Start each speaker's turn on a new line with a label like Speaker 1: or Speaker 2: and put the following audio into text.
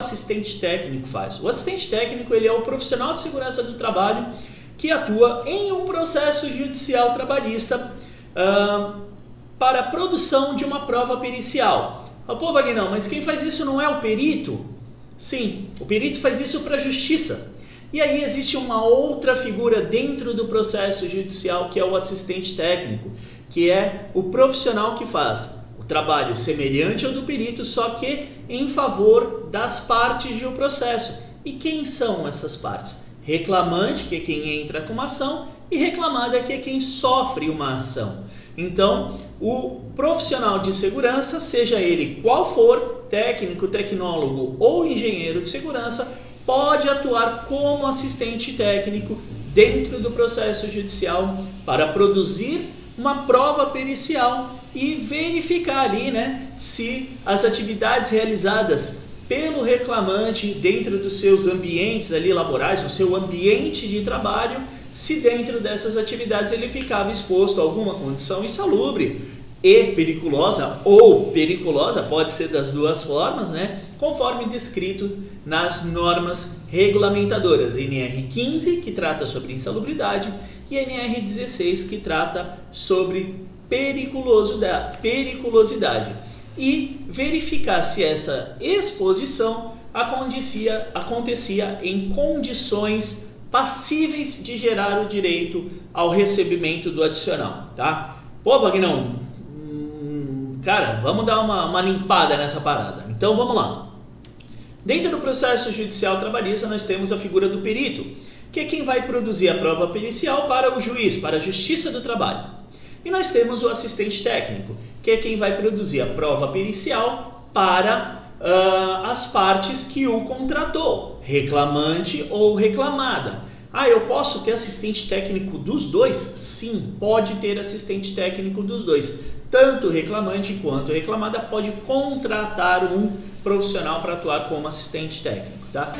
Speaker 1: assistente técnico faz? O assistente técnico ele é o profissional de segurança do trabalho que atua em um processo judicial trabalhista uh, para a produção de uma prova pericial. Ah, pô, Wagner, mas quem faz isso não é o perito? Sim, o perito faz isso para a justiça. E aí existe uma outra figura dentro do processo judicial que é o assistente técnico, que é o profissional que faz trabalho semelhante ao do perito, só que em favor das partes de um processo. E quem são essas partes? Reclamante, que é quem entra com uma ação, e reclamada, que é quem sofre uma ação. Então, o profissional de segurança, seja ele qual for, técnico, tecnólogo ou engenheiro de segurança, pode atuar como assistente técnico dentro do processo judicial para produzir uma prova pericial e verificar ali, né, se as atividades realizadas pelo reclamante dentro dos seus ambientes ali laborais, no seu ambiente de trabalho, se dentro dessas atividades ele ficava exposto a alguma condição insalubre e periculosa ou periculosa, pode ser das duas formas, né? Conforme descrito nas normas regulamentadoras NR15, que trata sobre insalubridade, e NR16, que trata sobre periculosidade. E verificar se essa exposição acontecia, acontecia em condições passíveis de gerar o direito ao recebimento do adicional, tá? Pô, Vagnão, hum, cara, vamos dar uma, uma limpada nessa parada. Então vamos lá. Dentro do processo judicial trabalhista, nós temos a figura do perito, que é quem vai produzir a prova pericial para o juiz, para a Justiça do Trabalho. E nós temos o assistente técnico, que é quem vai produzir a prova pericial para uh, as partes que o contratou, reclamante ou reclamada. Ah, eu posso ter assistente técnico dos dois? Sim, pode ter assistente técnico dos dois. Tanto o reclamante quanto reclamada pode contratar um profissional para atuar como assistente técnico, tá?